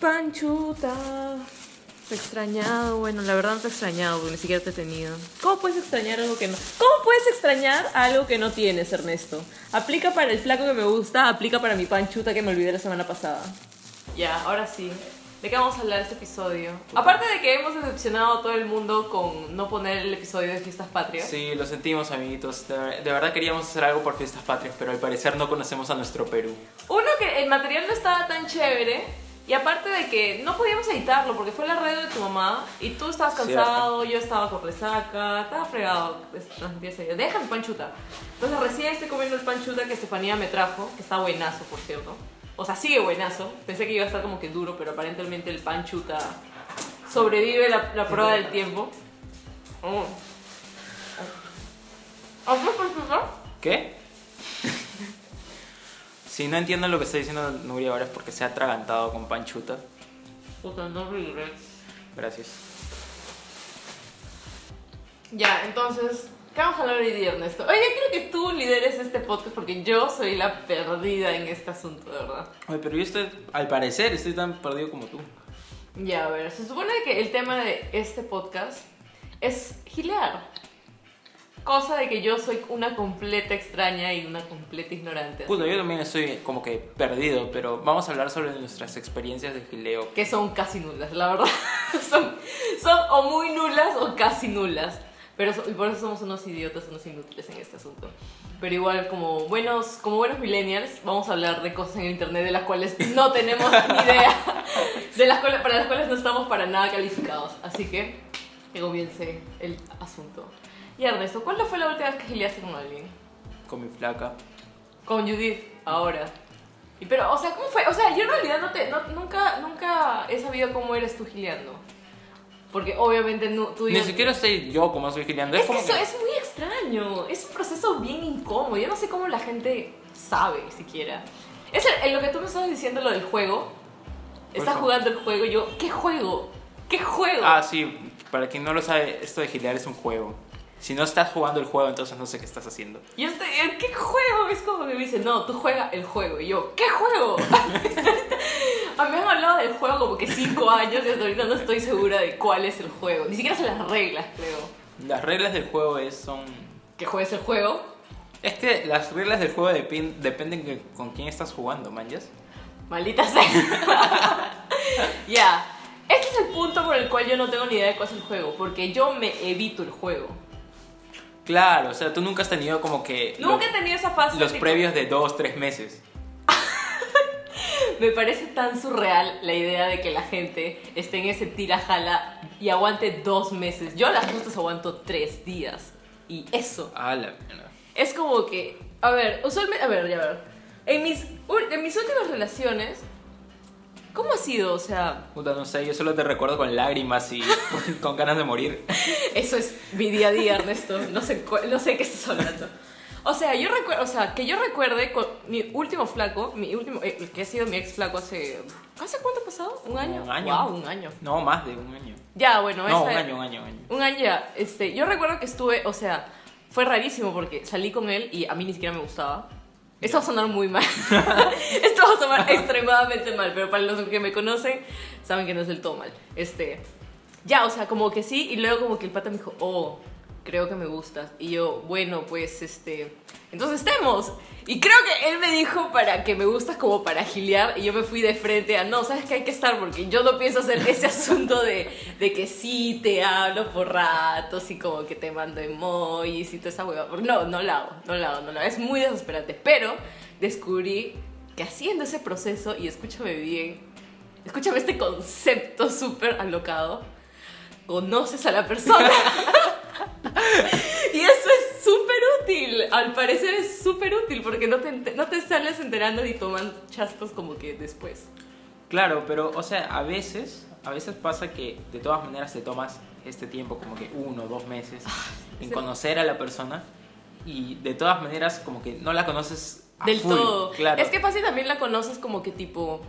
Panchuta. Te he extrañado. Bueno, la verdad no te he extrañado porque ni siquiera te he tenido. ¿Cómo puedes extrañar algo que no? ¿Cómo puedes extrañar algo que no tienes, Ernesto? Aplica para el flaco que me gusta, aplica para mi panchuta que me olvidé la semana pasada. Ya, ahora sí. ¿De qué vamos a hablar este episodio? Aparte de que hemos decepcionado a todo el mundo con no poner el episodio de Fiestas Patrias. Sí, lo sentimos, amiguitos. De, de verdad queríamos hacer algo por Fiestas Patrias, pero al parecer no conocemos a nuestro Perú. Uno, que el material no estaba tan chévere. Y aparte de que no podíamos editarlo porque fue la radio de tu mamá y tú estabas cansado, yo estaba con resaca, estaba fregado. ese día. Déjame panchuta. Entonces recién estoy comiendo el panchuta que Estefanía me trajo, que está buenazo, por cierto. O sea, sigue buenazo. Pensé que iba a estar como que duro, pero aparentemente el panchuta sobrevive la, la prueba del tiempo. Oh. ¿Qué? Si no entiendo lo que está diciendo Nuria ahora es porque se ha atragantado con panchuta. Puta, no regret. Gracias. Ya, entonces, ¿qué vamos a hablar hoy día, Ernesto? Oye, quiero que tú lideres este podcast porque yo soy la perdida en este asunto, de verdad. Oye, pero yo estoy, al parecer, estoy tan perdido como tú. Ya, a ver, se supone que el tema de este podcast es gilear. Cosa de que yo soy una completa extraña y una completa ignorante. Puta, yo también estoy como que perdido, pero vamos a hablar sobre nuestras experiencias de gileo. Que son casi nulas, la verdad. son, son o muy nulas o casi nulas. Pero y por eso somos unos idiotas, unos inútiles en este asunto. Pero igual, como buenos, como buenos millennials, vamos a hablar de cosas en el internet de las cuales no tenemos ni idea. De las cuales, para las cuales no estamos para nada calificados. Así que, que comience el asunto. Y Ernesto, ¿cuándo fue la última vez que gileaste con alguien? Con mi flaca. Con Judith, ahora. Y pero, o sea, ¿cómo fue? O sea, yo en realidad no te, no- nunca, nunca he sabido cómo eres tú gileando. Porque obviamente no, tú Ni siquiera sé yo cómo soy gileando. Es que como eso es muy extraño. Es un proceso bien incómodo. Yo no sé cómo la gente sabe siquiera. Es el- en lo que tú me estabas diciendo, lo del juego. Estás jugando el juego y yo, ¿qué juego? ¿Qué juego? Ah, sí, para quien no lo sabe, esto de gilear es un juego. Si no estás jugando el juego, entonces no sé qué estás haciendo. Yo estoy, ¿qué juego? Es como que me dicen, no, tú juega el juego. Y yo, ¿qué juego? A mí me han hablado del juego como que cinco años y hasta ahorita no estoy segura de cuál es el juego. Ni siquiera sé las reglas, creo. Las reglas del juego es, son... ¿Que juegues el juego? Es que las reglas del juego depen- dependen de con quién estás jugando, manjas. Maldita sea. Ya. Este es el punto por el cual yo no tengo ni idea de cuál es el juego. Porque yo me evito el juego. Claro, o sea, tú nunca has tenido como que... Nunca he tenido esa fase. los tipo, previos de dos, tres meses. Me parece tan surreal la idea de que la gente esté en ese tira-jala y aguante dos meses. Yo a las justas aguanto tres días. Y eso. La mierda. Es como que. A ver, usualmente. A ver, ya ver. En mis, en mis últimas relaciones. ¿Cómo ha sido? O sea, Puta, no sé, yo solo te recuerdo con lágrimas y con ganas de morir. Eso es mi día a día, Ernesto. No sé, no sé qué estás hablando. O sea, yo recuerdo, o sea, que yo recuerde con mi último flaco, mi último, eh, que ha sido mi ex flaco hace, ¿hace cuánto ha pasado? ¿Un año? Un año. Wow, un año. No, más de un año. Ya, bueno, No, un año, un año, un año. Un año ya. Este, yo recuerdo que estuve, o sea, fue rarísimo porque salí con él y a mí ni siquiera me gustaba. Esto va a sonar muy mal. Esto va a sonar extremadamente mal, pero para los que me conocen saben que no es del todo mal. Este, ya, o sea, como que sí, y luego como que el pata me dijo, oh, creo que me gustas. Y yo, bueno, pues, este, entonces estemos. Y creo que él me dijo para que me gustas como para gilear, y yo me fui de frente a, no, sabes que hay que estar, porque yo no pienso hacer ese asunto de, de que sí te hablo por ratos y como que te mando emojis y toda esa hueva. No, no la hago, no la hago, no la hago. Es muy desesperante. Pero descubrí que haciendo ese proceso, y escúchame bien, escúchame este concepto súper alocado, conoces a la persona. y eso es súper útil. Al parecer es súper útil porque no te, no te sales enterando ni toman chastos como que después. Claro, pero, o sea, a veces, a veces pasa que de todas maneras te tomas este tiempo, como que uno o dos meses, en sí. conocer a la persona y de todas maneras como que no la conoces a Del full, todo. Claro. Es que fácil también la conoces como que tipo.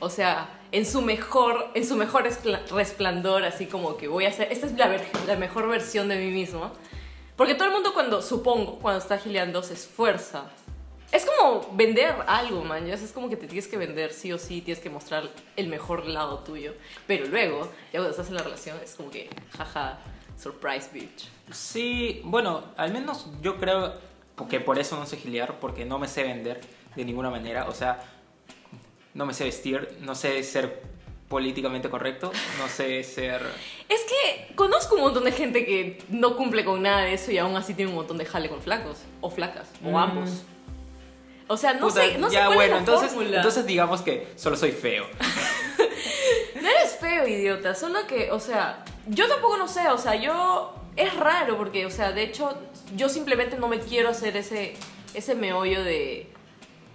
O sea, en su mejor, en su mejor espla- resplandor, así como que voy a hacer. Esta es la, mejor versión de mí mismo. Porque todo el mundo cuando, supongo, cuando está gileando, se esfuerza Es como vender algo, man. Es como que te tienes que vender sí o sí, tienes que mostrar el mejor lado tuyo. Pero luego, ya cuando estás en la relación, es como que, jaja, surprise bitch. Sí, bueno, al menos yo creo que por eso no sé gilear, porque no me sé vender de ninguna manera. O sea, no me sé vestir, no sé ser políticamente correcto, no sé ser... Es que conozco un montón de gente que no cumple con nada de eso y aún así tiene un montón de jale con flacos, o flacas, o Mm. ambos. O sea, no Puta, sé, no sé ya cuál bueno, es la entonces, fórmula. entonces digamos que solo soy feo. No eres feo, idiota. Solo que, o sea, yo tampoco no sé, o sea, yo. Es raro porque, o sea, de hecho, yo simplemente no me quiero hacer ese, ese meollo de.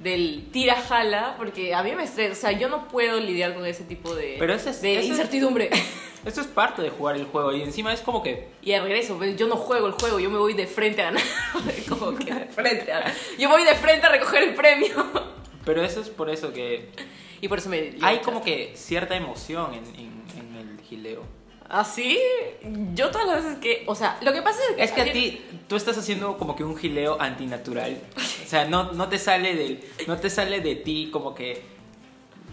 Del tira-jala, porque a mí me estresa. O sea, yo no puedo lidiar con ese tipo de. Pero es- de ese es- incertidumbre. Esto es parte de jugar el juego y encima es como que... Y al regreso, pues, yo no juego el juego, yo me voy de frente a ganar. Como que de frente a Yo voy de frente a recoger el premio. Pero eso es por eso que Y por eso me. hay como que cierta emoción en, en- en el gileo. ¿Así? Yo todas las veces que. O sea, lo que pasa es que. Es que a ti, tú estás haciendo como que un gileo antinatural. O sea, no, no te sale del, no te sale de ti como que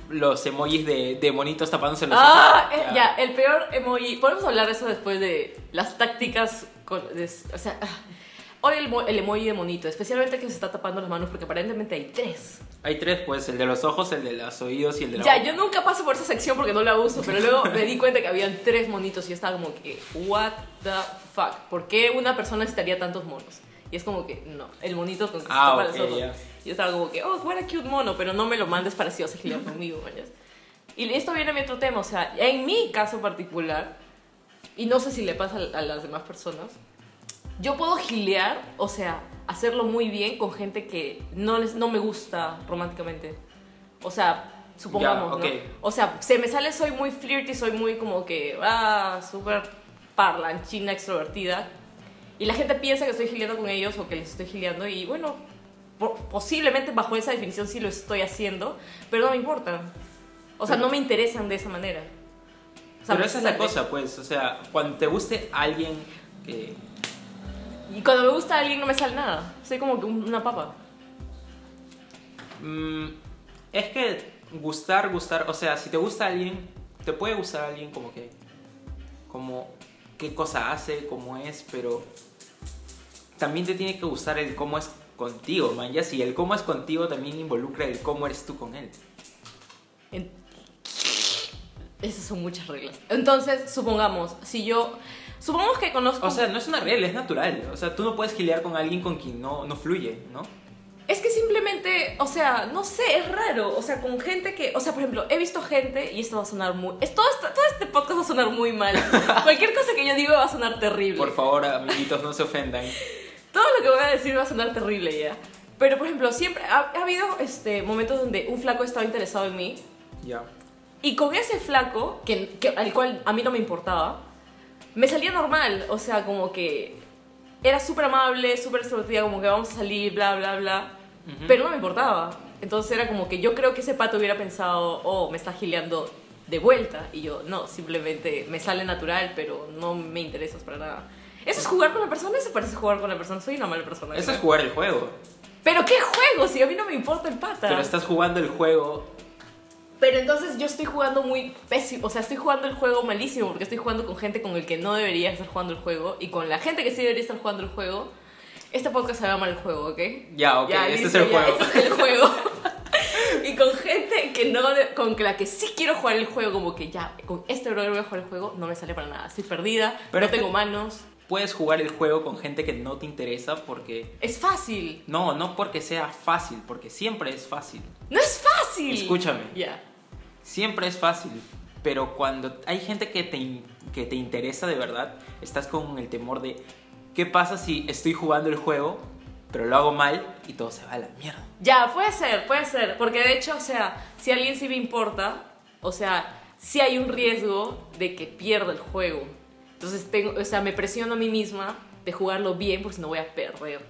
los emojis de, de monitos tapándose los Ah, ojos. eh, ya, el peor emoji. Podemos hablar de eso después de las tácticas. con- de- o sea, ah, hoy el, el emoji de monito, especialmente que se está tapando las manos porque aparentemente hay tres. Hay tres, pues, el de los ojos, el de los oídos y el de la Ya, boca. yo nunca paso por esa sección porque no la uso, pero luego me di cuenta que habían tres monitos y yo estaba como que, what the fuck, ¿por qué una persona necesitaría tantos monos? Y es como que, no, el monito con que se Ah, tapa ok, los ojos. ya. Y yo estaba como que, oh, what a cute mono, pero no me lo mandes para si vas a gilear conmigo, mañas. Y esto viene a mi otro tema, o sea, en mi caso particular, y no sé si le pasa a a las demás personas, yo puedo gilear, o sea, hacerlo muy bien con gente que no, les, no me gusta románticamente. O sea, supongamos. ¿no? O sea, se me sale, soy muy flirty, soy muy como que, ah, súper parlanchina, extrovertida. Y la gente piensa que estoy gileando con ellos o que les estoy gileando y bueno, po- posiblemente bajo esa definición sí lo estoy haciendo, pero no me importa. O sea, no me interesan de esa manera. O sea, Pero esa es la cosa, pues, o sea, cuando te guste alguien que... Y cuando me gusta alguien no me sale nada. Soy como que un- una papa. mm, es que gustar, gustar, o sea, si te gusta alguien, te puede gustar alguien como que... Como qué cosa hace, cómo es, pero también te tiene que gustar el cómo es contigo, man. Ya si el cómo es contigo también involucra el cómo eres tú con él. En- Esas son muchas reglas. Entonces, supongamos, si yo... Supongamos que conozco... O sea, no es una regla, es natural. O sea, tú no puedes gilear con alguien con quien no, no fluye, ¿no? Es que simplemente, o sea, no sé, es raro. O sea, con gente que, o sea, por ejemplo, he visto gente y esto va a sonar muy, es, todo, esto- todo este podcast va a sonar muy mal. Cualquier cosa que yo diga va a sonar terrible. Por favor, amiguitos, no se ofendan. Todo lo que voy a decir va a sonar terrible ya. Pero, por ejemplo, siempre ha, ha habido este, momentos donde un flaco estaba interesado en mí Ya. y con ese flaco, que, que- al cual a mí no me importaba, me salía normal. O sea, como que era súper amable, súper extrovertida, como que vamos a salir, bla, bla, bla. Pero no me importaba. Entonces era como que yo creo que ese pato hubiera pensado, oh, me está gileando de vuelta. Y yo, no, simplemente me sale natural, pero no me interesas para nada. Eso es jugar con la persona, eso parece jugar con la persona. Soy una mala persona. Eso creo. es jugar el juego. Pero qué juego, si a mí no me importa el pata. Pero estás jugando el juego. Pero entonces yo estoy jugando muy pésimo, o sea, estoy jugando el juego malísimo porque estoy jugando con gente con el que no debería estar jugando el juego y con la gente que sí debería estar jugando el juego. Este podcast se llama el juego, ¿ok? Ya, ok, este es el ya, juego. Este es el juego. y con gente que no, con la que sí quiero jugar el juego, como que ya, con este brother voy a jugar el juego, no me sale para nada. Estoy perdida, Pero no tengo manos. Puedes jugar el juego con gente que no te interesa porque... Es fácil. No, no porque sea fácil, porque siempre es fácil. No es fácil. Escúchame. Ya. Siempre es fácil. Pero cuando hay gente que te, que te interesa de verdad, estás con el temor de... ¿Qué pasa si estoy jugando el juego, pero lo hago mal y todo se va a la mierda? Ya, puede ser, puede ser. Porque de hecho, o sea, si a alguien sí me importa, o sea, sí hay un riesgo de que pierda el juego. Entonces, tengo, o sea, me presiono a mí misma de jugarlo bien porque si no voy a perder.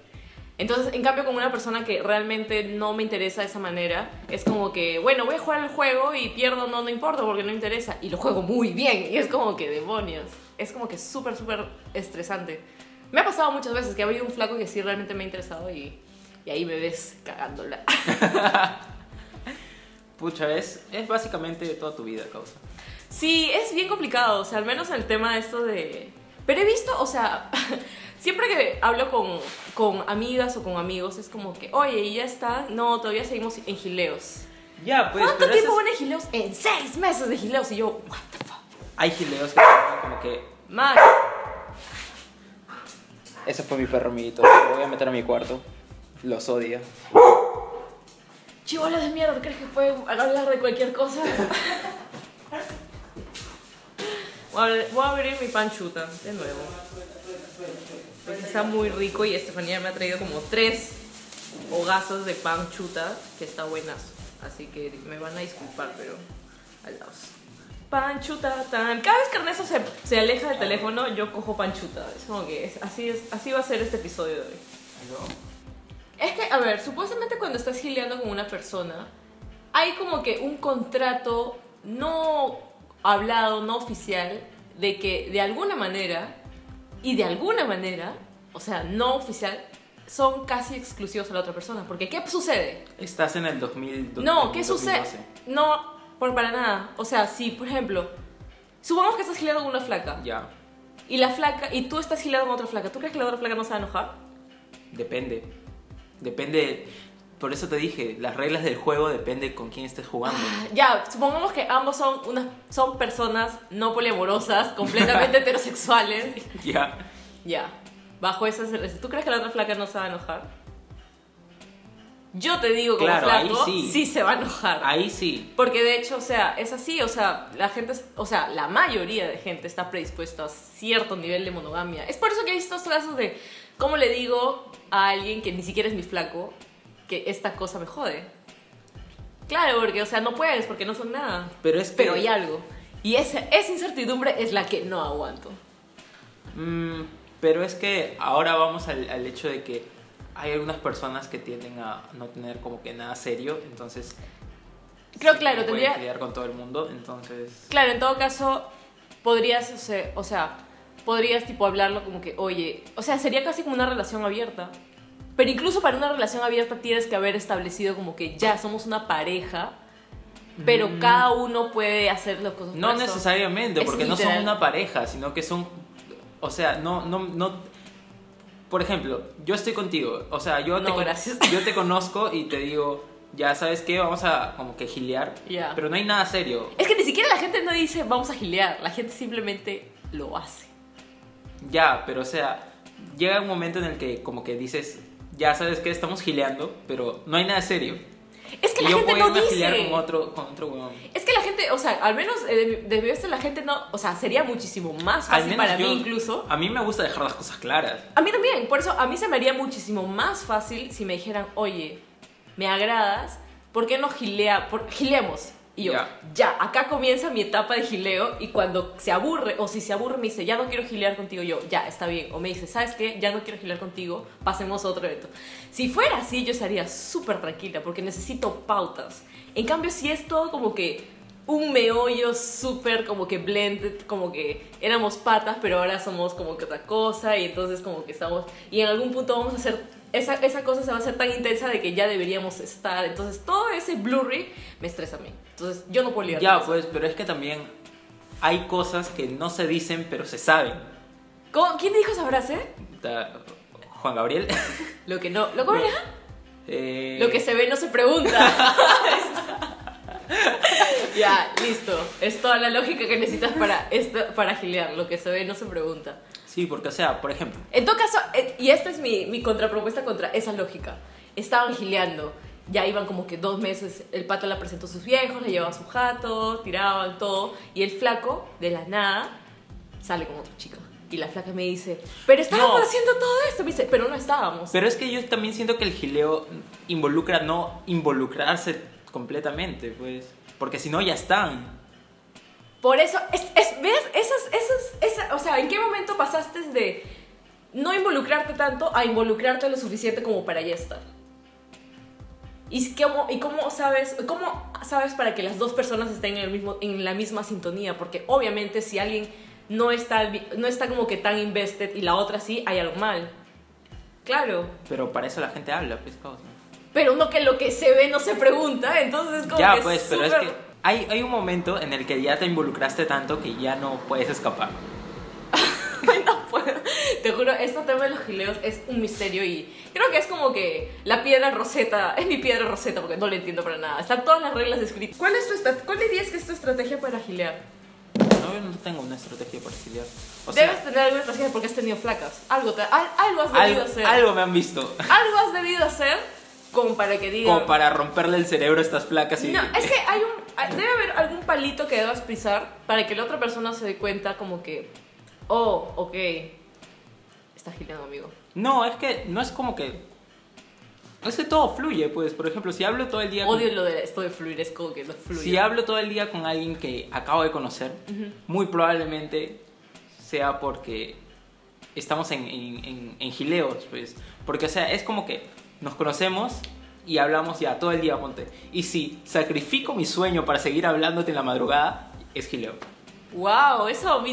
Entonces, en cambio, con una persona que realmente no me interesa de esa manera, es como que, bueno, voy a jugar el juego y pierdo, no, no importa porque no me interesa. Y lo juego muy bien. Y es como que demonios. Es como que súper, súper estresante. Me ha pasado muchas veces que ha habido un flaco que sí realmente me ha interesado y, y ahí me ves cagándola. Pucha, es, es básicamente toda tu vida, causa. Sí, es bien complicado, o sea, al menos el tema de esto de... Pero he visto, o sea, siempre que hablo con, con amigas o con amigos, es como que, oye, ¿y ya está? No, todavía seguimos en gileos. Ya, pues. ¿Cuánto pero tiempo esas- van en gileos? En seis meses de gileos. Y yo, what the fuck. Hay gileos que como que. Max, Ese fue mi perro, amiguito. Lo voy a meter a mi cuarto. Los odia. chivola de mierda, ¿crees que pueden hablar de cualquier cosa? Voy a, voy a abrir mi panchuta de nuevo. Porque está muy rico y Estefanía me ha traído como tres hogazos de pan chuta que está buenazo. Así que me van a disculpar, pero al lado. Pan chuta tan. Cada vez que Ernesto se, se aleja del teléfono, yo cojo pan chuta. Es como que es- así, es, así va a ser este episodio de hoy. Es que, a ver, supuestamente cuando estás gileando con una persona, hay como que un contrato no hablado, no oficial, de que de alguna manera, y de alguna manera, o sea, no oficial, son casi exclusivos a la otra persona. Porque, ¿qué sucede? Estás en el 2000. No, ¿qué sucede? 2012. No, por para nada. O sea, si, por ejemplo, supongamos que estás gileando con una flaca, Ya. y la flaca, y tú estás gileando con otra flaca, ¿tú crees que la otra flaca no se va a enojar? Depende. Depende. Por eso te dije, las reglas del juego depende con quién estés jugando. Ya, supongamos que ambos son, unas, son personas no poliamorosas, completamente heterosexuales. ya. Ya, bajo esas... ¿Tú crees que la otra flaca no se va a enojar? Yo te digo como Claro, ahí flaco, sí. se va a enojar. Ahí sí. Porque de hecho, o sea, es así, o sea, la gente, o sea, la mayoría de gente está predispuesta a cierto nivel de monogamia. Es por eso que hay estos casos de, ¿cómo le digo a alguien que ni siquiera es mi flaco que esta cosa me jode? Claro, porque, o sea, no puedes porque no son nada. Pero es que. Pero hay algo. Y esa, esa incertidumbre es la que no aguanto. Mm, pero es que ahora vamos al, al hecho de que hay algunas personas que tienden a no tener como que nada serio, entonces. Creo, sí, claro, no tendría- pelear con todo el mundo, entonces. Claro, en todo caso, podrías, o sea, podrías tipo hablarlo como que, oye, o sea, sería casi como una relación abierta. Pero incluso para una relación abierta tienes que haber establecido como que ya somos una pareja, pero Mm. cada uno puede hacer las cosas. No necesariamente, Es porque no son una pareja, sino que son. O sea, no, no, no. Por ejemplo, yo estoy contigo, o sea, yo, te, No, gracias. yo te conozco y te digo, ya sabes qué, vamos a como que gilear, Ya. pero no hay nada serio. Es que ni siquiera la gente no dice vamos a gilear, la gente simplemente lo hace. Ya, pero o sea, llega un momento en el que como que dices, ya sabes que estamos gileando, pero no hay nada serio. Es que y la yo gente puedo no irme a gilear dice. con otro, con otro weón. Es que la gente, o sea, al menos eh, de mi la gente no, o sea, sería muchísimo más fácil para yo- mí incluso. A mí me gusta dejar las cosas claras. A mí también, por eso a mí se me haría muchísimo más fácil si me dijeran, oye, me agradas, ¿por qué no gilea? Por, gileemos. Y yo, Ya. ya, acá comienza mi etapa de gileo y cuando se aburre, o si se aburre me dice, ya no quiero gilear contigo, yo, ya, está bien. O me dice, ¿sabes qué? Ya no quiero gilear contigo, pasemos a otro evento. Si fuera así, yo estaría súper tranquila porque necesito pautas. En cambio, si es todo como que un meollo súper como que blended, como que éramos patas, pero ahora somos como que otra cosa y entonces como que estamos, y en algún punto vamos a hacer, esa, esa cosa se va a hacer tan intensa de que ya deberíamos estar, entonces todo ese blurry me estresa a mí, entonces yo no puedo lidiar Ya, pues, pero es que también hay cosas que no se dicen, pero se saben. ¿Cómo- ¿Quién dijo esa frase? Juan Gabriel. Lo que no, ¿lo cómo era? Eh, Lo que se ve no se pregunta. ya, listo. Es toda la lógica que necesitas para, esto, para gilear. Lo que se ve no se pregunta. Sí, porque, o sea, por ejemplo, En todo caso, eh, y esta es mi, mi contrapropuesta contra esa lógica. Estaban gileando, ya iban como que dos meses, el pato la presentó a sus viejos, le llevaba a su jato, tiraban todo, y el flaco, de la nada, sale con otra chica. Y la flaca me dice, pero estábamos No. haciendo todo esto. Me dice, pero no estábamos. Pero es que yo también siento que el gileo involucra no involucrarse completamente, pues. Porque si no, ya están. Por eso, es, es- ¿ves? Esas, esas, esa- o sea, ¿en qué momento pasaste de no involucrarte tanto a involucrarte lo suficiente como para ya estar? ¿Y cómo, y cómo sabes, cómo sabes para que las dos personas estén en, el mismo, en la misma sintonía? Porque obviamente si alguien no está, no está como que tan invested y la otra sí, hay algo mal. Claro. Pero para eso la gente habla, pues, causa. Pero no que lo que se ve no se pregunta, entonces es como Ya, que pues, pero es que hay, hay un momento en el que ya te involucraste tanto que ya no puedes escapar. no puedo. Te juro, este tema de los gileos es un misterio y creo que es como que la piedra roseta, es mi piedra roseta porque no lo entiendo para nada. Están todas las reglas escritas. ¿Cuál, es tu ¿Cuál dirías que es tu estrategia para gilear? No, yo no tengo una estrategia para exiliar. O sea, Debes tener alguna estrategia porque has tenido flacas. Algo, te- al- algo has debido algo, hacer. algo me han visto. Algo has debido hacer como para que digan... Como para romperle el cerebro a estas placas y... No, es que hay un, debe haber algún palito que debas pisar para que la otra persona se dé cuenta como que, oh, ok, está gileando, amigo. No, es que no es como que... Es que todo fluye, pues. Por ejemplo, si hablo todo el día... con- Odio lo de esto de fluir, es como que no fluye. Si hablo todo el día con alguien que acabo de conocer, muy probablemente sea porque estamos en, en, en- en gileos, pues. Porque, o sea, es como que nos conocemos y hablamos ya todo el día, ponte. Y si sacrifico mi sueño para seguir hablándote en la madrugada, es gileo. Wow, eso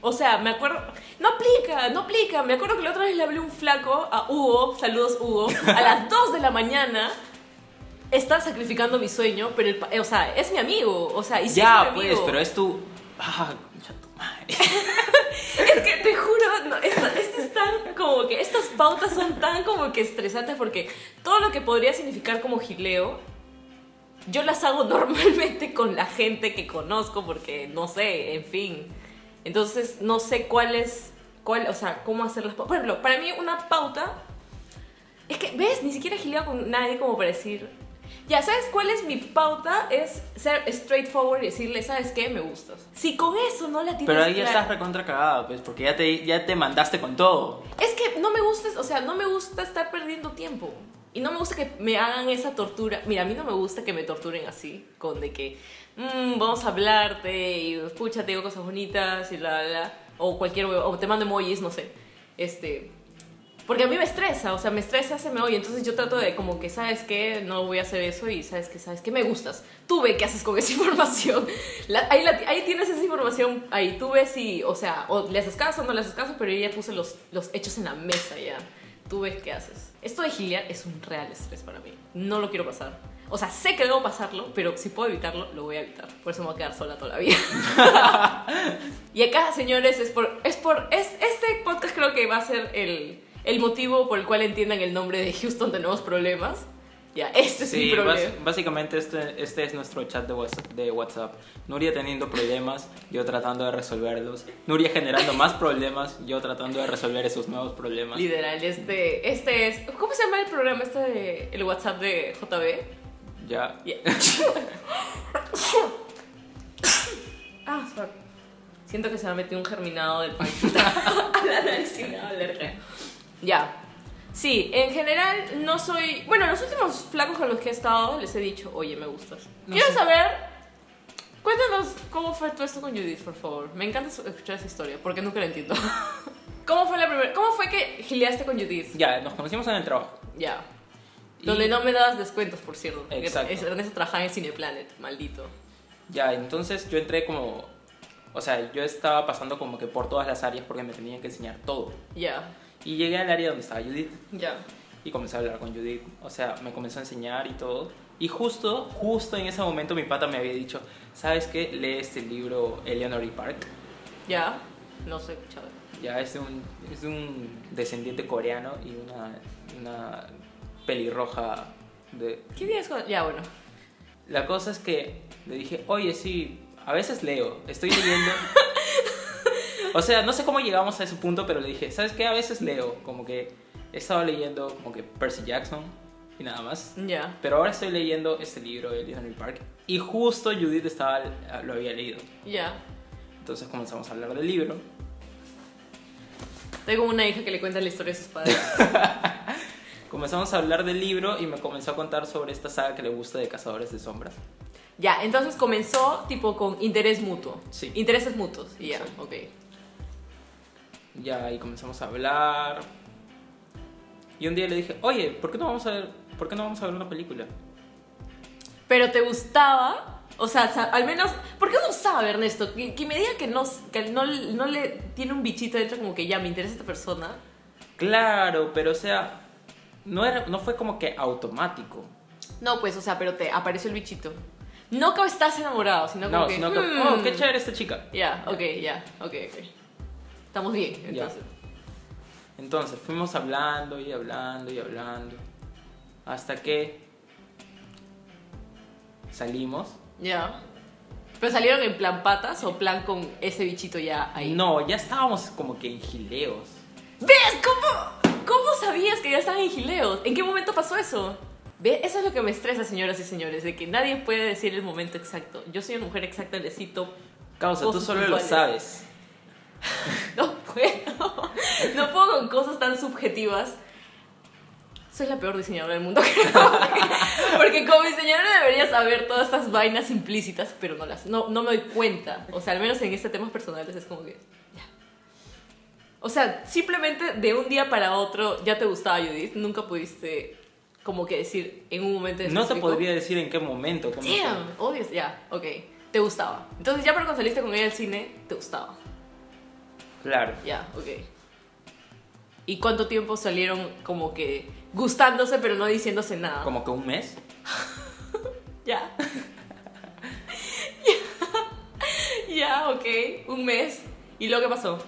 O sea, me acuerdo. No aplica, no aplica. Me acuerdo que la otra vez le hablé un flaco, a Hugo, saludos Hugo, a las 2 de la mañana. Está sacrificando mi sueño, pero, el o sea, es mi amigo. O sea, y es ya, pues, pero es tu... Ah, madre. Es que te juro, no, es tan como que estas pautas son tan como que estresantes porque todo lo que podría significar como gileo, yo las hago normalmente con la gente que conozco porque no sé, en fin. Entonces no sé cuál es, cuál, o sea, cómo hacerlas. Por ejemplo, para mí una pauta es que, ¿ves? Ni siquiera he gileado con nadie como para decir. Ya, ¿sabes cuál es mi pauta? Es ser straightforward y decirle, ¿sabes qué? Me gustas. Si con eso no la tienes Pero ahí ya estás recontra cagada, pues, porque ya te, ya te mandaste con todo. Es que no me gusta, o sea, no me gusta estar perdiendo tiempo. Y no me gusta que me hagan esa tortura. Mira, a mí no me gusta que me torturen así, con de que, "Mm, vamos a hablarte y escucha, te digo cosas bonitas y bla, bla, bla. O cualquier, o te mando emojis, no sé. Este. Porque a mí me estresa, o sea, me estresa ese me oye. Entonces yo trato de, como que, ¿sabes qué? No voy a hacer eso y ¿sabes qué? ¿Sabes qué? Me gustas. Tú ve qué haces con esa información. La- ahí, la- ahí tienes esa información, ahí tú ves si, o sea, o le haces caso o no le haces caso, pero yo ya puse los, los hechos en la mesa ya. Tú ves qué haces. Esto de giliar es un real estrés para mí. No lo quiero pasar. O sea, sé que debo pasarlo, pero si puedo evitarlo, lo voy a evitar. Por eso me voy a quedar sola toda la vida. y acá, señores, es por. Es por es, este podcast creo que va a ser el, el motivo por el cual entiendan el nombre de Houston Tenemos Problemas. Ya, este es mi Sí, problema. bas- básicamente este, este es nuestro chat de WhatsApp, de WhatsApp. Nuria teniendo problemas, yo tratando de resolverlos. Nuria generando más problemas, yo tratando de resolver esos nuevos problemas. Literal, este, este es. ¿Cómo se llama el programa este de el WhatsApp de JB? Ya. Ya. ah, fuck. Siento que se me ha metido un germinado del pan a la nariz Ya. Sí, en general no soy. Bueno, los últimos flacos con los que he estado les he dicho, oye, me gustas. No Quiero sé. saber. Cuéntanos cómo fue todo esto con Judith, por favor. Me encanta escuchar esa historia porque nunca la entiendo. ¿Cómo fue la primera? ¿Cómo fue que gileaste con Judith? Ya, nos conocimos en el trabajo. Ya. Y- Donde no me dabas descuentos, por cierto. Exacto. es- Ernesto trabajaba en Cineplanet, maldito. Ya, entonces yo entré como... O sea, yo estaba pasando como que por todas las áreas porque me tenían que enseñar todo. Ya, Y llegué al área donde estaba Judith ya. y comencé a hablar con Judith. O sea, me comenzó a enseñar y todo. Y justo, justo en ese momento mi pata me había dicho, ¿sabes qué? Lee este libro Eleanor y Park. Ya. No sé, chaval. Ya es un, es un descendiente coreano y una, una pelirroja de... ¿Qué día es cuando- Ya, bueno. La cosa es que le dije, oye, sí, a veces leo, estoy leyendo. o sea, no sé cómo llegamos a ese punto, pero le dije, ¿sabes qué? A veces leo, como que he estado leyendo como que Percy Jackson y nada más. Ya. Pero ahora estoy leyendo este libro de Henry Park y justo Judith estaba, lo había leído. Ya. Entonces comenzamos a hablar del libro. Tengo una hija que le cuenta la historia de sus padres. Comenzamos a hablar del libro y me comenzó a contar sobre esta saga que le gusta de Cazadores de Sombras. ya, entonces comenzó tipo con interés mutuo. Sí. Intereses mutuos. Y ya, Exacto. ok. Ya ahí comenzamos a hablar. Y un día le dije, oye, ¿por qué no vamos a ver, ¿por qué no vamos a ver una película? Pero te gustaba, o sea, al menos, ¿por qué uno sabe, Ernesto? Que, que me diga que no, que no, no le tiene un bichito dentro como que ya me interesa esta persona. Claro, pero o sea, no, era, no fue como que automático. No, pues, o sea, pero te apareció el bichito. No que estás enamorado, sino como No, que. sino que, "Hmm". oh, qué chévere esta chica. Ya, ok, ya, ok, ok. Estamos bien, Ya. entonces. Entonces fuimos hablando y hablando y hablando. Hasta que salimos. Ya. ¿Pero salieron en plan patas o plan con ese bichito ya ahí? No, ya estábamos como que en gileos. ¿Ves? ¿Cómo, ¿Cómo sabías que ya estaban en gileos? ¿En qué momento pasó eso? ¿Ve? Eso es lo que me estresa, señoras y señores, de que nadie puede decir el momento exacto. Yo soy una mujer exacta, necesito... Causa, tú solo lo puntuales. sabes. No puedo. No puedo con cosas tan subjetivas. Soy la peor diseñadora del mundo, creo. Porque, como diseñadora debería saber todas estas vainas implícitas, pero no las no, no me doy cuenta. O sea, al menos en este temas personales es como que... ya. O sea, simplemente de un día para otro ya te gustaba Judith. Nunca pudiste como que decir en un momento No te podría decir en qué momento. Damn, obvio, ya, ok. Te gustaba. Entonces ya para cuando saliste con ella al cine, te gustaba. Claro. Ya, ok. ¿Y cuánto tiempo salieron como que gustándose pero no diciéndose nada? Como que un mes. Ya. ya. Ya, ok. Un mes. ¿Y luego qué pasó?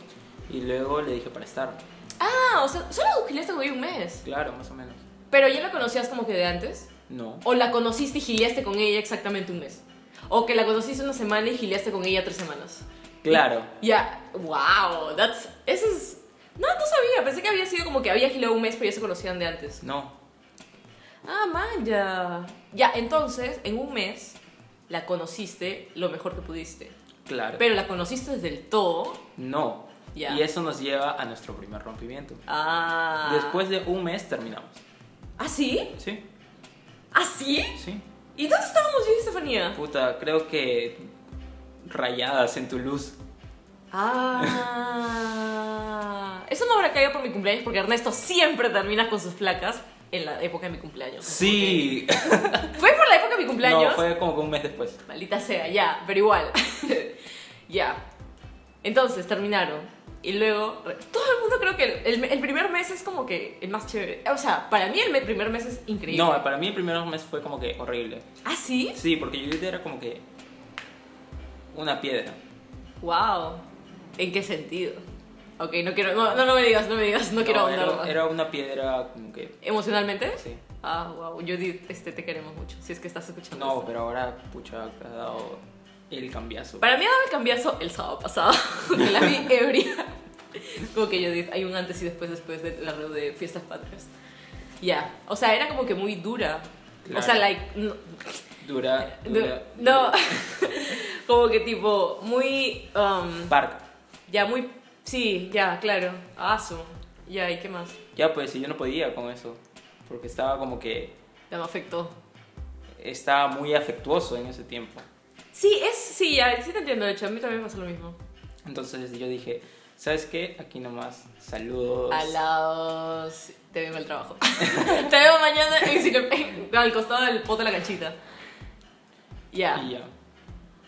Y luego le dije para estar. Ah, o sea, solo gileaste con ella un mes. Claro, más o menos. Pero ya la conocías como que de antes. No. ¿O la conociste y gileaste con ella exactamente un mes? ¿O que la conociste una semana y gileaste con ella tres semanas? Claro. Ya, wow, that's, eso es... No, no sabía, pensé que había sido como que había gileado un mes pero ya se conocían de antes. No. Ah, man, ya. Ya, entonces, en un mes la conociste lo mejor que pudiste. Claro. Pero la conociste desde el todo. no. Ya. Y eso nos lleva a nuestro primer rompimiento. Ah. Después de un mes terminamos. ¿Ah, sí? Sí, ¿Ah, sí? sí. ¿Y dónde estábamos yo y Estefanía? Puta, creo que rayadas en tu luz. Ah. Eso no habrá caído por mi cumpleaños porque Ernesto siempre termina con sus placas en la época de mi cumpleaños. Sí. ¿Fue por la época de mi cumpleaños? No, fue como que un mes después. Maldita sea, ya, pero igual. ya. Entonces terminaron. Y luego, todo el mundo creo que el, el- primer mes es como que el más chévere. O sea, para mí el me- primer mes es increíble. No, para mí el primer mes fue como que horrible. ¿Ah, sí? Sí, porque Judith era como que una piedra. Wow. ¿En qué sentido? Ok, no quiero. No, no, no me digas, no me digas, no, quiero ahondar era, era una piedra como que... ¿Emocionalmente? Sí. Ah, wow. Judith, este, te queremos mucho. Si es que estás escuchando. No, esto. pero ahora, pucha, te ha dado el cambiazo. Para mí ha dado el cambiazo el sábado pasado, que la vi ebria. Como que yo dije, hay un antes y después después de la red de Fiestas Patrias. Ya, o sea, era como que muy dura. O Claro. sea, like, no, Dura, du- dura. no, como que tipo, muy, um, Park. ya muy, sí, ya, claro, aso, ya, ¿y qué más? Ya, pues, y yo no podía con eso. Porque estaba como que... Ya me afectó. Estaba muy afectuoso en ese tiempo. Sí, es, sí, ya, sí te entiendo, de hecho, a mí también me pasó lo mismo. Entonces yo dije, ¿sabes qué? Aquí nomás, saludos. Alados. Te veo en el trabajo. Te veo mañana en, al costado del poto de la canchita. Ya. Y ya,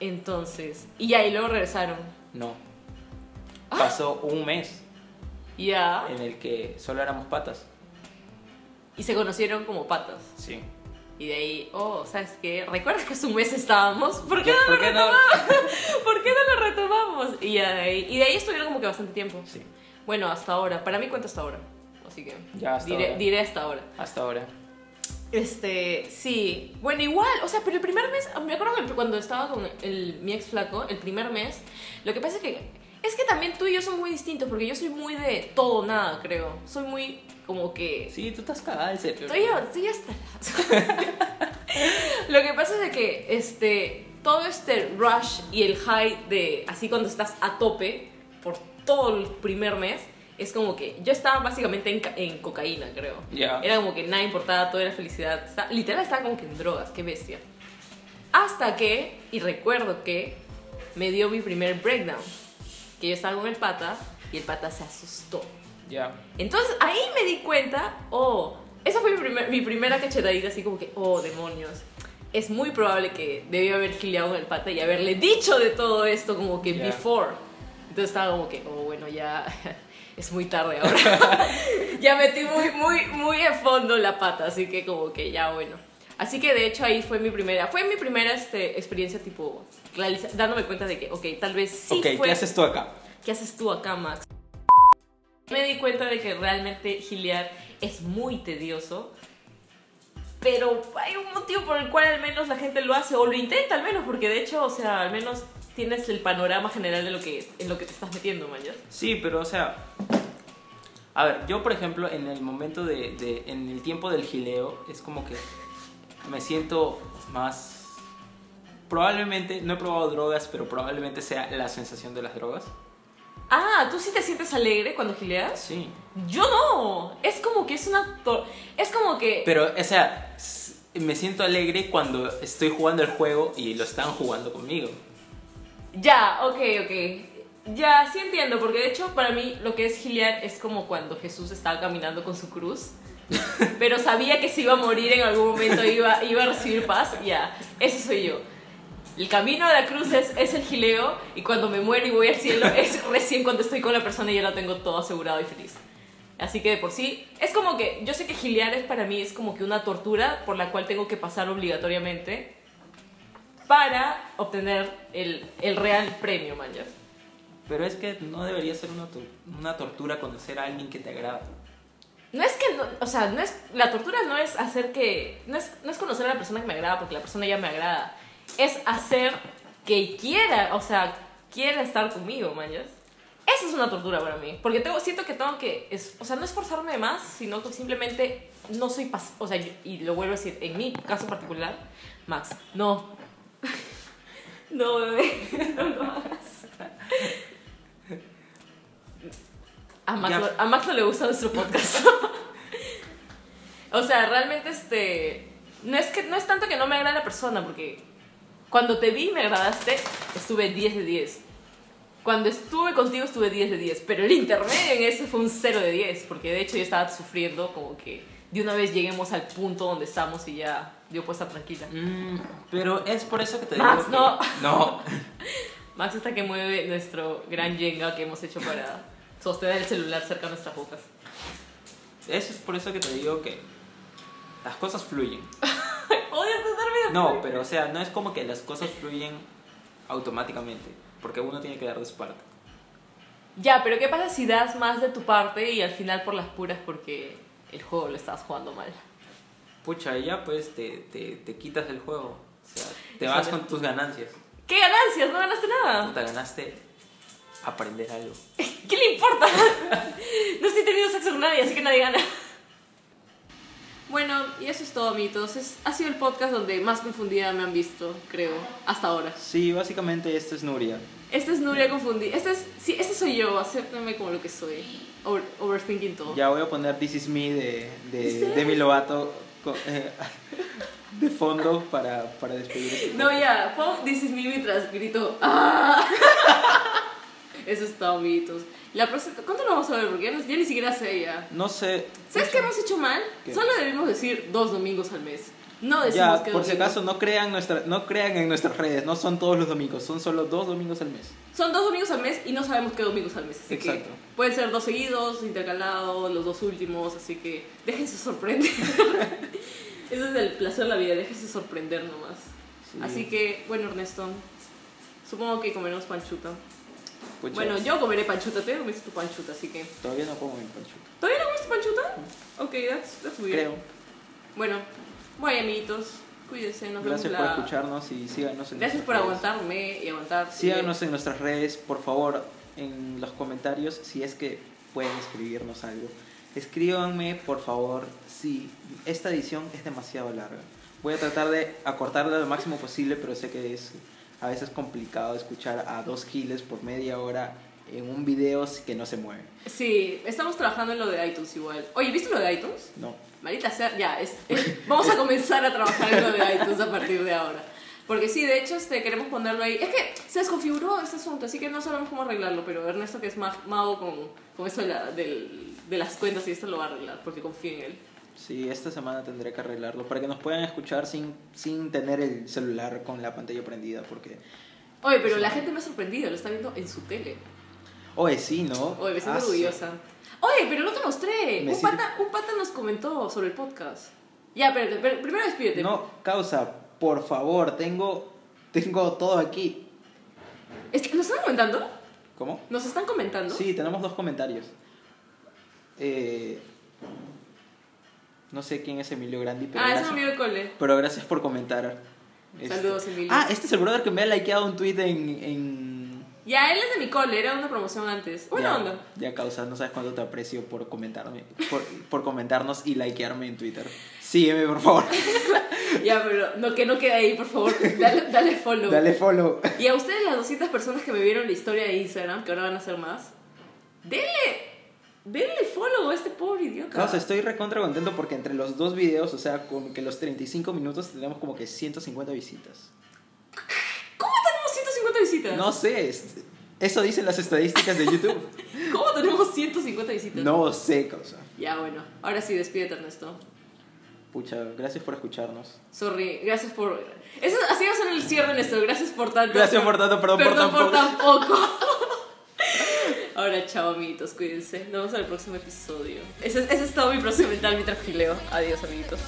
Entonces. Y ya, y luego regresaron. no. Ah. Pasó un mes Ya. en el que solo éramos patas. Y se conocieron como patas. Sí. Y de ahí, oh, ¿sabes qué? ¿Recuerdas que hace un mes estábamos? ¿Por qué no ¿Por lo qué no? retomamos? ¿Por qué no lo retomamos? Y ya de ahí, y de ahí estuvieron como que bastante tiempo. Sí, Bueno, hasta ahora. Para mí cuenta hasta ahora. Así que Ya hasta diré, ahora. diré hasta ahora. hasta ahora. Este, sí. Bueno, igual, o sea, pero el primer mes, me acuerdo que cuando estaba con el, mi ex flaco, el primer mes, lo que pasa es que, es que también tú y yo somos muy distintos, porque yo soy muy de todo nada, creo. Soy muy como que... Sí, tú estás cagada de cerebro. Estoy, estoy hasta Lo que pasa es de que este, todo este rush y el high de así cuando estás a tope por todo el primer mes, es como que yo estaba básicamente en, ca- en cocaína, creo. Ya. Era como que nada importaba, todo era felicidad. Está- literal estaba como que en drogas, qué bestia. Hasta que, y recuerdo que me dio mi primer breakdown. Que yo estaba con el pata y el pata se asustó. Ya. Entonces ahí me di cuenta, oh, esa fue mi, primer- mi primera cachetadita, así como que, oh, demonios. Es muy probable que debió haber gileado con el pata y haberle dicho de todo esto como que Ya. before. Entonces estaba como que, oh, bueno, ya, es muy tarde ahora. ya metí muy, muy, muy en fondo la pata, así que como que ya bueno. Así que de hecho ahí fue mi primera, fue mi primera este, experiencia tipo, dándome cuenta de que, ok, tal vez sí ok, fue... ¿qué haces tú acá? ¿Qué haces tú acá, Max? Me di cuenta de que realmente gilear es muy tedioso, pero hay un motivo por el cual al menos la gente lo hace, o lo intenta al menos, porque de hecho, o sea, al menos tienes el panorama general de lo que, en lo que te estás metiendo, ¿ya? Sí, pero o sea. A ver, yo por ejemplo, en el momento de, de- En el tiempo del gileo, es como que. Me siento más. Probablemente. No he probado drogas, pero probablemente sea la sensación de las drogas. Ah, ¿tú sí te sientes alegre cuando gileas? Sí. Yo no, es como que es una... tor- Es como que... Pero, o sea. Me siento alegre cuando estoy jugando el juego y lo están jugando conmigo. Ya, ok, ok. Ya, sí entiendo, porque de hecho para mí lo que es gilear es como cuando Jesús estaba caminando con su cruz, pero sabía que se iba a morir en algún momento, iba, iba a recibir paz, ya, eso soy yo. El camino a la cruz es, es el gileo y cuando me muero y voy al cielo es recién cuando estoy con la persona y ya lo tengo todo asegurado y feliz. Así que de por sí, es como que, yo sé que gilear es para mí es como que una tortura por la cual tengo que pasar obligatoriamente para obtener el, el real premio, man. Pero es que no debería ser una, una tortura conocer a alguien que te agrada. No es que, no- o sea, no es, la tortura no es hacer que, no es, no es conocer a la persona que me agrada porque la persona ya me agrada, es hacer que quiera, o sea, quiera estar conmigo. ¿ya? Esa es una tortura para mí, porque tengo, siento que tengo que, es, o sea, no esforzarme más, sino que simplemente no soy, pas o sea, yo- y lo vuelvo a decir, en mi caso particular, Max, no, no, bebé, no lo hagas. A Max, no- a Max no le gusta nuestro podcast. o sea, realmente este. No es, que, no es tanto que no me agrada la persona, porque cuando te vi y me agradaste, estuve 10 de 10. Cuando estuve contigo estuve 10 de 10, pero el intermedio en ese fue un 0 de 10, porque de hecho yo estaba sufriendo como que de una vez lleguemos al punto donde estamos y ya yo puedo estar tranquila. Mm, pero es por eso que te Max, digo. que- No. Max está que mueve nuestro gran Jenga que hemos hecho para sostener el celular cerca de nuestras bocas. Eso es por eso que te digo que las cosas fluyen. ¡Odias estar No, pero o sea, no es como que las cosas fluyen automáticamente, porque uno tiene que dar de su parte. Ya, pero ¿qué pasa si das más de tu parte y al final por las puras porque el juego lo estás jugando mal? Pucha, y ya pues te, te, te quitas del juego. O sea, te vas con tus ganancias. ¿Qué ganancias? No ganaste nada. Te ganaste aprender algo. ¿Qué le importa? no estoy teniendo sexo con nadie, así que nadie gana. Bueno, y eso es todo, amiguitos. Es- ha sido el podcast donde más confundida me han visto, creo, hasta ahora. Sí, básicamente esta es Nuria. Esta es Nuria confundida. Este es, sí, este soy yo, acéptame como lo que soy. Over- overthinking todo. Ya voy a poner This Is Me de, de ¿Sí? Demi Lovato co- eh, de fondo para, para despedir este No, ya, pon This is me mientras grito ¡Ah! Eso es todo, amiguitos. La próxima, ¿Cuánto lo vamos a ver? Porque ya, no- ya ni siquiera sé ya. No sé. ¿Sabes qué hemos hecho mal? ¿Qué? Solo debimos decir dos domingos al mes. No decimos Ya, que por si acaso, no crean, nuestra, no crean en nuestras redes. No son todos los domingos, son solo dos domingos al mes. Son dos domingos al mes y no sabemos qué domingos al mes. Así Exacto. que pueden ser dos seguidos, intercalados, los dos últimos. Así que déjense sorprender. Ese es el placer de la vida, déjense sorprender nomás. Sí. Así que, bueno, Ernesto, supongo que comeremos panchuta. Pucha, Bueno, yo comeré panchuta, tú ya comiste tu panchuta, así que... Todavía no como mi pancho. ¿Todavía no comiste panchuta? Ok, that's, that's weird. Creo. Bueno, bye amiguitos, cuídense, nos Gracias vemos por la... escucharnos y síganos en Gracias por redes. aguantarme y aguantar. Síganos en nuestras redes, por favor, en los comentarios, si es que pueden escribirnos algo. Escríbanme, por favor, si esta edición es demasiado larga. Voy a tratar de acortarla lo máximo posible, pero sé que es a veces complicado escuchar a dos giles por media hora en un video que no se mueve. Sí, estamos trabajando en lo de iTunes igual. Oye, ¿viste lo de iTunes? No. Marita, sea, ya, es, es- vamos a comenzar a trabajar en lo de iTunes a partir de ahora. Porque sí, de hecho, este, queremos ponerlo ahí. Es que se desconfiguró este asunto, así que no sabemos cómo arreglarlo, pero Ernesto, que es más mago con, con eso de, la- del- de las cuentas y esto, lo va a arreglar, porque confío en él. Sí, esta semana tendré que arreglarlo para que nos puedan escuchar sin, sin tener el celular con la pantalla prendida, porque... Oye, pero la gente me ha sorprendido, lo está viendo en su tele. Oye, sí, ¿no? Oye, me siento Ah, sí. orgullosa. Oye, pero no te mostré. Un pata, un pata nos comentó sobre el podcast. Ya, espérate, pero primero despídete. No, causa, por favor, tengo, tengo todo aquí. Es- ¿Nos están comentando? ¿Cómo? ¿Nos están comentando? Sí, tenemos dos comentarios. Eh, no sé quién es Emilio Grandi, pero, Ah, es un gracias, amigo de cole. pero gracias por comentar. Este- Saludos, Emilio. Ah, este es el brother que me ha likeado un tweet en... en... Ya, él es de mi cole, era una promoción antes. Buena onda. Ya, causa, no sabes cuánto te aprecio por comentarme, por, por comentarnos y likearme en Twitter. Sígueme, por favor. Ya, pero no, que no quede ahí, por favor. Dale, dale follow. Dale follow. Y a ustedes, las 200 personas que me vieron la historia de Instagram, que ahora van a ser más, denle, denle follow a este pobre idiota. Causa, estoy recontra contento porque entre los dos videos, o sea, con que los 35 minutos tenemos como que 150 visitas. ¿Cómo tenemos 150 visitas? No sé, es- eso dicen las estadísticas de YouTube. ¿Cómo tenemos 150 visitas? No sé, causa. Ya, bueno. Ahora sí, despídete, Ernesto. Pucha, gracias por escucharnos. Sorry, gracias por... Eso, así va a ser el cierre, Ernesto. Gracias por tanto. Gracias por tanto, perdón, por Perdón tan por tan poco. Ahora, chao, amiguitos. Cuídense. Nos vemos en el próximo episodio. Ese, es todo mi próximo mental mientras gileo. Adiós, amiguitos.